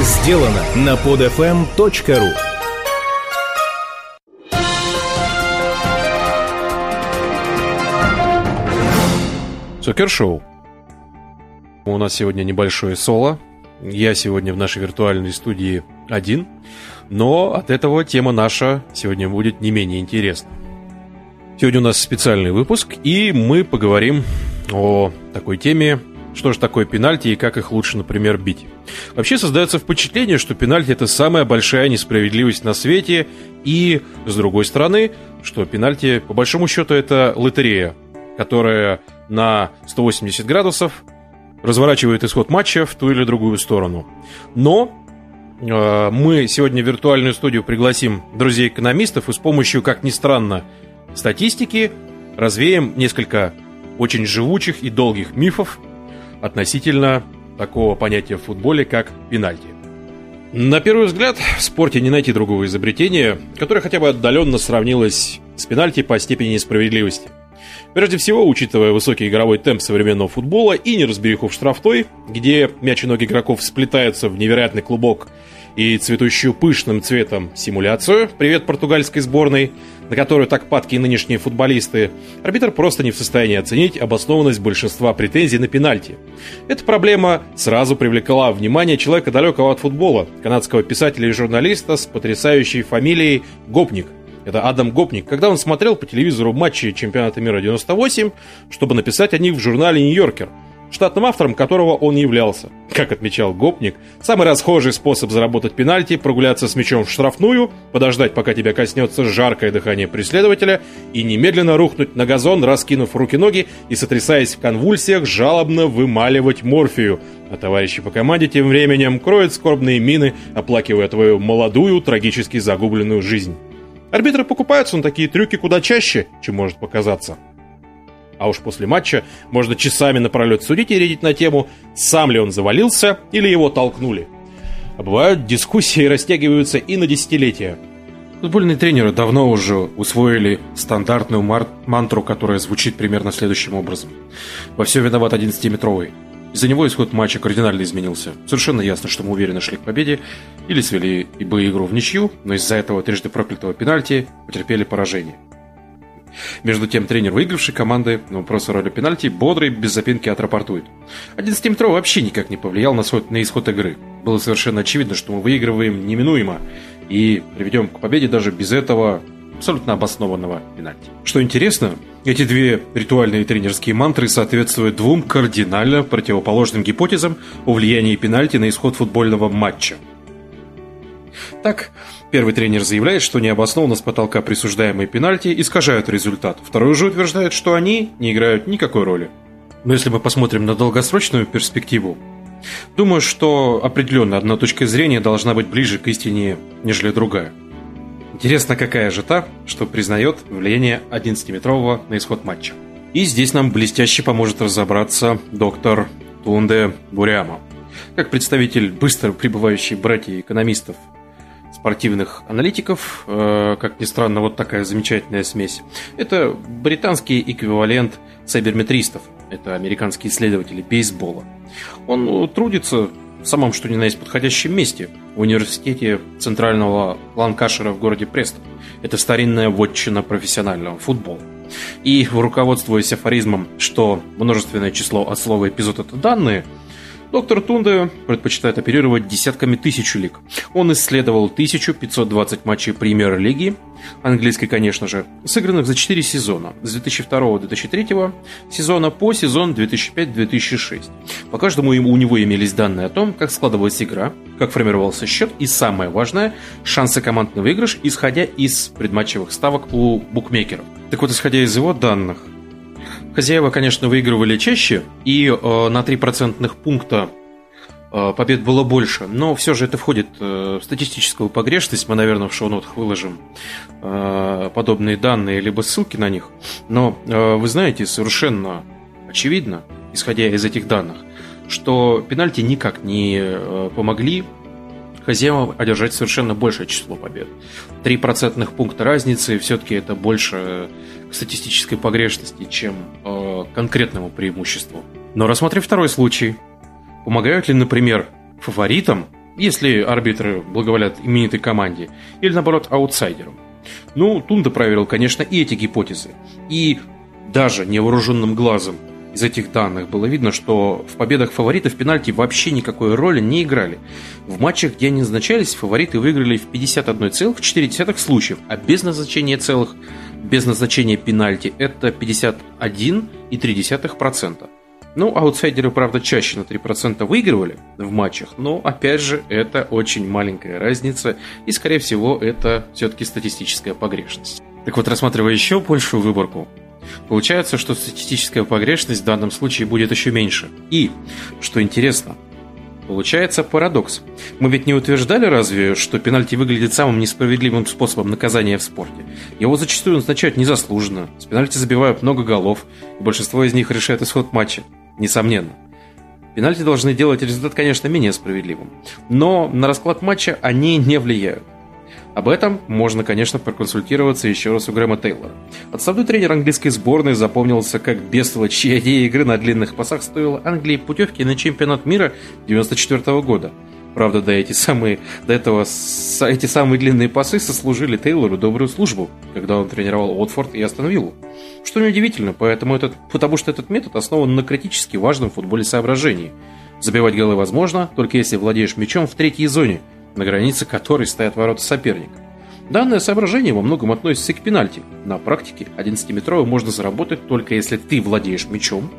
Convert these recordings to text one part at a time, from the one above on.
сделано на podfm.ru Сокер-шоу. У нас сегодня небольшое соло. Я сегодня в нашей виртуальной студии один, но от этого тема наша сегодня будет не менее интересна. Сегодня у нас специальный выпуск, и мы поговорим о такой теме, что же такое пенальти и как их лучше, например, бить. Вообще создается впечатление, что пенальти это самая большая несправедливость на свете, и, с другой стороны, что пенальти, по большому счету, это лотерея, которая на 180 градусов разворачивает исход матча в ту или другую сторону. Но э, мы сегодня в виртуальную студию пригласим друзей-экономистов и с помощью, как ни странно, статистики развеем несколько очень живучих и долгих мифов относительно такого понятия в футболе, как пенальти. На первый взгляд, в спорте не найти другого изобретения, которое хотя бы отдаленно сравнилось с пенальти по степени несправедливости. Прежде всего, учитывая высокий игровой темп современного футбола и неразбериху в штрафной, где мяч и ноги игроков сплетаются в невероятный клубок и цветущую пышным цветом симуляцию «Привет португальской сборной», на которую так падки нынешние футболисты, арбитр просто не в состоянии оценить обоснованность большинства претензий на пенальти. Эта проблема сразу привлекла внимание человека далекого от футбола, канадского писателя и журналиста с потрясающей фамилией Гопник. Это Адам Гопник, когда он смотрел по телевизору матчи чемпионата мира 98, чтобы написать о них в журнале «Нью-Йоркер», штатным автором которого он являлся. Как отмечал Гопник, самый расхожий способ заработать пенальти – прогуляться с мячом в штрафную, подождать, пока тебя коснется жаркое дыхание преследователя, и немедленно рухнуть на газон, раскинув руки-ноги и, сотрясаясь в конвульсиях, жалобно вымаливать морфию. А товарищи по команде тем временем кроют скорбные мины, оплакивая твою молодую, трагически загубленную жизнь. Арбитры покупаются на такие трюки куда чаще, чем может показаться. А уж после матча можно часами напролет судить и редить на тему, сам ли он завалился или его толкнули. А бывают, дискуссии растягиваются и на десятилетия. Футбольные тренеры давно уже усвоили стандартную мантру, которая звучит примерно следующим образом. Во все виноват 11-метровый. Из-за него исход матча кардинально изменился. Совершенно ясно, что мы уверенно шли к победе или свели бы игру в ничью, но из-за этого трижды проклятого пенальти потерпели поражение. Между тем, тренер выигравшей команды на вопрос о роли пенальти бодрый, без запинки отрапортует. 11-метровый вообще никак не повлиял на, свой, на исход игры. Было совершенно очевидно, что мы выигрываем неминуемо и приведем к победе даже без этого абсолютно обоснованного пенальти. Что интересно, эти две ритуальные тренерские мантры соответствуют двум кардинально противоположным гипотезам о влиянии пенальти на исход футбольного матча. Так, первый тренер заявляет, что необоснованно с потолка присуждаемые пенальти искажают результат. Второй же утверждает, что они не играют никакой роли. Но если мы посмотрим на долгосрочную перспективу, думаю, что определенно одна точка зрения должна быть ближе к истине, нежели другая – Интересно, какая же та, что признает влияние 11-метрового на исход матча. И здесь нам блестяще поможет разобраться доктор Тунде Буряма. Как представитель быстро прибывающей братьев экономистов, спортивных аналитиков, э, как ни странно, вот такая замечательная смесь. Это британский эквивалент сайберметристов. Это американские исследователи бейсбола. Он трудится в самом что ни на есть подходящем месте, в университете центрального Ланкашира в городе Престон. Это старинная вотчина профессионального футбола. И, руководствуясь афоризмом, что множественное число от слова «эпизод» — это данные – Доктор Тунде предпочитает оперировать десятками тысяч лиг. Он исследовал 1520 матчей премьер-лиги, английской, конечно же, сыгранных за 4 сезона, с 2002-2003 сезона по сезон 2005-2006. По каждому у него имелись данные о том, как складывалась игра, как формировался счет и, самое важное, шансы команд на выигрыш, исходя из предматчевых ставок у букмекеров. Так вот, исходя из его данных, Хозяева, конечно, выигрывали чаще, и э, на 3 процентных пункта э, побед было больше, но все же это входит э, в статистическую погрешность. Мы, наверное, в шоу-нотах выложим э, подобные данные, либо ссылки на них. Но э, вы знаете, совершенно очевидно, исходя из этих данных, что пенальти никак не э, помогли хозяевам одержать совершенно большее число побед. 3 процентных пункта разницы все-таки это больше статистической погрешности, чем э, конкретному преимуществу. Но рассмотрим второй случай. Помогают ли, например, фаворитам если арбитры благоволят именитой команде, или наоборот аутсайдерам. Ну, Тунда проверил, конечно, и эти гипотезы. И даже невооруженным глазом из этих данных было видно, что в победах фаворитов пенальти вообще никакой роли не играли. В матчах, где они назначались, фавориты выиграли в 51,4 случаев, а без назначения целых, без назначения пенальти это 51,3%. Ну, аутсайдеры, правда, чаще на 3% выигрывали в матчах, но, опять же, это очень маленькая разница, и, скорее всего, это все-таки статистическая погрешность. Так вот, рассматривая еще большую выборку, получается, что статистическая погрешность в данном случае будет еще меньше. И, что интересно, Получается парадокс. Мы ведь не утверждали разве, что пенальти выглядит самым несправедливым способом наказания в спорте? Его зачастую назначают незаслуженно. С пенальти забивают много голов, и большинство из них решает исход матча несомненно. Пенальти должны делать результат, конечно, менее справедливым, но на расклад матча они не влияют. Об этом можно, конечно, проконсультироваться еще раз у Грэма Тейлора. Отставной тренер английской сборной запомнился как бестолочь, чья идея игры на длинных пасах стоила Англии путевки на чемпионат мира 1994 года – Правда, до, эти самые, до этого эти самые длинные пасы сослужили Тейлору добрую службу, когда он тренировал Уотфорд и остановил. Что неудивительно, поэтому этот, потому что этот метод основан на критически важном футболе соображении. Забивать голы возможно, только если владеешь мячом в третьей зоне, на границе которой стоят ворота соперника. Данное соображение во многом относится и к пенальти. На практике 11-метровый можно заработать только если ты владеешь мячом,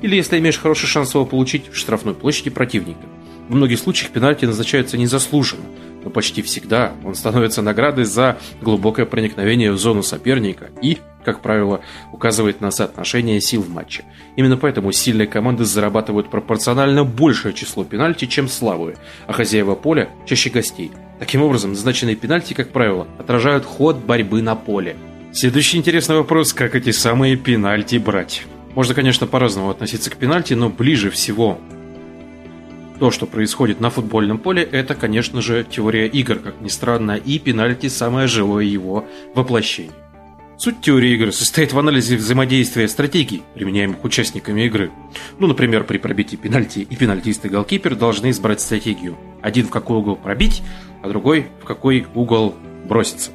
или если имеешь хороший шанс его получить в штрафной площади противника. В многих случаях пенальти назначаются незаслуженно, но почти всегда он становится наградой за глубокое проникновение в зону соперника и, как правило, указывает на соотношение сил в матче. Именно поэтому сильные команды зарабатывают пропорционально большее число пенальти, чем слабые, а хозяева поля чаще гостей. Таким образом, назначенные пенальти, как правило, отражают ход борьбы на поле. Следующий интересный вопрос, как эти самые пенальти брать. Можно, конечно, по-разному относиться к пенальти, но ближе всего то, что происходит на футбольном поле, это, конечно же, теория игр, как ни странно, и пенальти – самое живое его воплощение. Суть теории игры состоит в анализе взаимодействия стратегий, применяемых участниками игры. Ну, например, при пробитии пенальти и пенальтист и голкипер должны избрать стратегию. Один в какой угол пробить, а другой в какой угол броситься.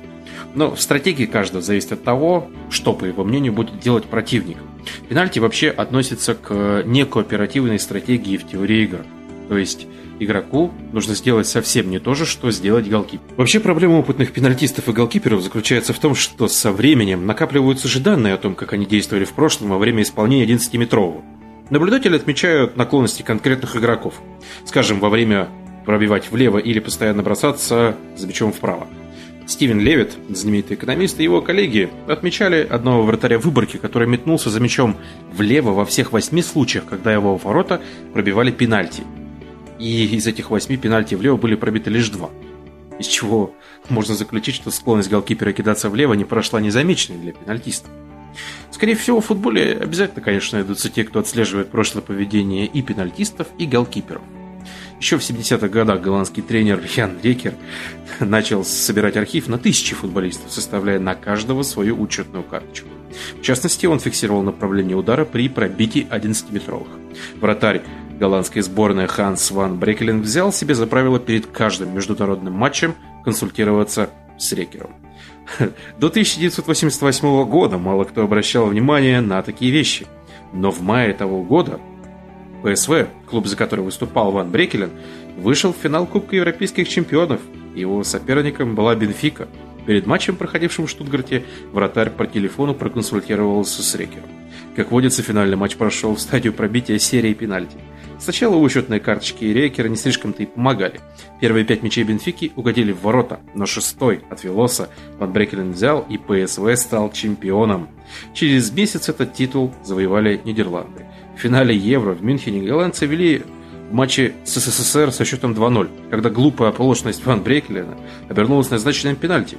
Но в стратегии каждого зависит от того, что, по его мнению, будет делать противник. Пенальти вообще относится к некооперативной стратегии в теории игр. То есть игроку нужно сделать совсем не то же, что сделать голкипер. Вообще проблема опытных пенальтистов и голкиперов заключается в том, что со временем накапливаются же данные о том, как они действовали в прошлом во время исполнения 11-метрового. Наблюдатели отмечают наклонности конкретных игроков. Скажем, во время пробивать влево или постоянно бросаться за мячом вправо. Стивен Левит, знаменитый экономист, и его коллеги отмечали одного вратаря выборки, который метнулся за мячом влево во всех восьми случаях, когда его ворота пробивали пенальти – и из этих восьми пенальти влево были пробиты лишь два. Из чего можно заключить, что склонность голкипера кидаться влево не прошла незамеченной для пенальтиста. Скорее всего, в футболе обязательно, конечно, найдутся те, кто отслеживает прошлое поведение и пенальтистов, и голкиперов. Еще в 70-х годах голландский тренер Ян Рекер начал собирать архив на тысячи футболистов, составляя на каждого свою учетную карточку. В частности, он фиксировал направление удара при пробитии 11-метровых. Вратарь Голландской сборной Ханс ван Брекелен взял себе за правило перед каждым международным матчем консультироваться с Рекером. До 1988 года мало кто обращал внимание на такие вещи. Но в мае того года ПСВ, клуб, за который выступал Ван Брекелен, вышел в финал Кубка Европейских чемпионов. Его соперником была Бенфика. Перед матчем, проходившим в Штутгарте, вратарь по телефону проконсультировался с Рекером. Как водится, финальный матч прошел в стадию пробития серии пенальти – Сначала учетные карточки рейкера не слишком-то и помогали. Первые пять мячей Бенфики угодили в ворота, но шестой от Велоса Ван Брекелен взял и ПСВ стал чемпионом. Через месяц этот титул завоевали Нидерланды. В финале Евро в Мюнхене голландцы вели в матче с СССР со счетом 2-0, когда глупая оплошность Ван Брекелена обернулась назначенным пенальти.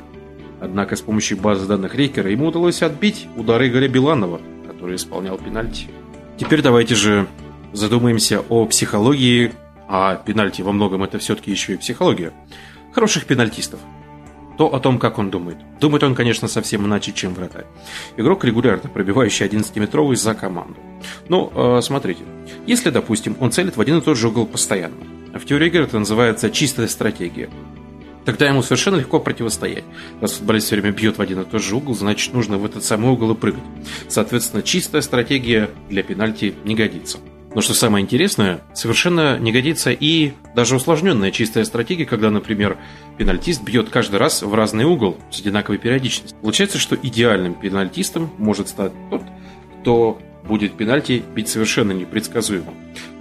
Однако с помощью базы данных Рейкера ему удалось отбить удары Игоря Биланова, который исполнял пенальти. Теперь давайте же задумаемся о психологии, а пенальти во многом это все-таки еще и психология, хороших пенальтистов. То о том, как он думает. Думает он, конечно, совсем иначе, чем вратарь. Игрок, регулярно пробивающий 11-метровый за команду. Ну, э, смотрите. Если, допустим, он целит в один и тот же угол постоянно, в теории игры это называется чистая стратегия. Тогда ему совершенно легко противостоять. Раз футболист все время бьет в один и тот же угол, значит нужно в этот самый угол и прыгать. Соответственно, чистая стратегия для пенальти не годится. Но что самое интересное, совершенно не годится и даже усложненная чистая стратегия, когда, например, пенальтист бьет каждый раз в разный угол с одинаковой периодичностью. Получается, что идеальным пенальтистом может стать тот, кто будет пенальти бить совершенно непредсказуемо.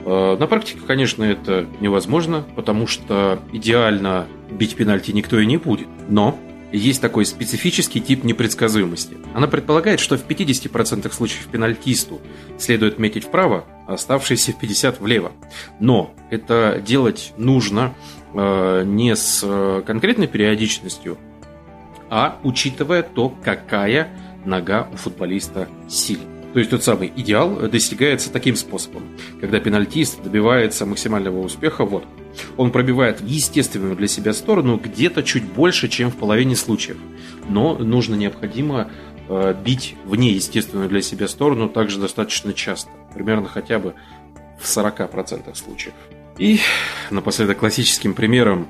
Э, на практике, конечно, это невозможно, потому что идеально бить пенальти никто и не будет. Но есть такой специфический тип непредсказуемости. Она предполагает, что в 50% случаев пенальтисту следует метить вправо, а оставшиеся 50% влево. Но это делать нужно э, не с э, конкретной периодичностью, а учитывая то, какая нога у футболиста сильная. То есть тот самый идеал достигается таким способом, когда пенальтист добивается максимального успеха, вот, он пробивает в естественную для себя сторону где-то чуть больше, чем в половине случаев. Но нужно необходимо э, бить в неестественную для себя сторону также достаточно часто, примерно хотя бы в 40% случаев. И напоследок классическим примером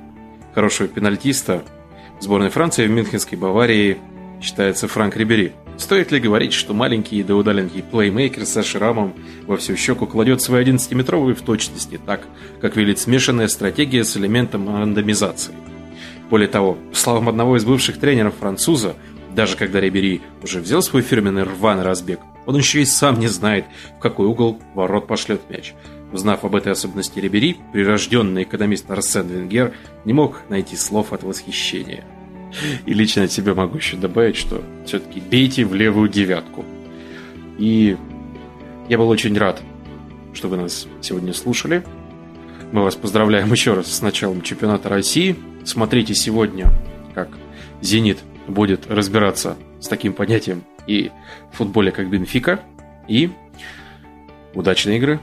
хорошего пенальтиста сборной Франции в Мюнхенской Баварии считается Франк Рибери – Стоит ли говорить, что маленький да удаленький плеймейкер со шрамом во всю щеку кладет свой 11-метровый в точности, так, как велит смешанная стратегия с элементом рандомизации. Более того, по словам одного из бывших тренеров француза, даже когда Рибери уже взял свой фирменный рваный разбег, он еще и сам не знает, в какой угол ворот пошлет мяч. Узнав об этой особенности Рибери, прирожденный экономист Арсен Венгер не мог найти слов от восхищения. И лично от себя могу еще добавить, что все-таки бейте в левую девятку. И я был очень рад, что вы нас сегодня слушали. Мы вас поздравляем еще раз с началом чемпионата России. Смотрите сегодня, как «Зенит» будет разбираться с таким понятием и в футболе, как «Бенфика». И удачной игры!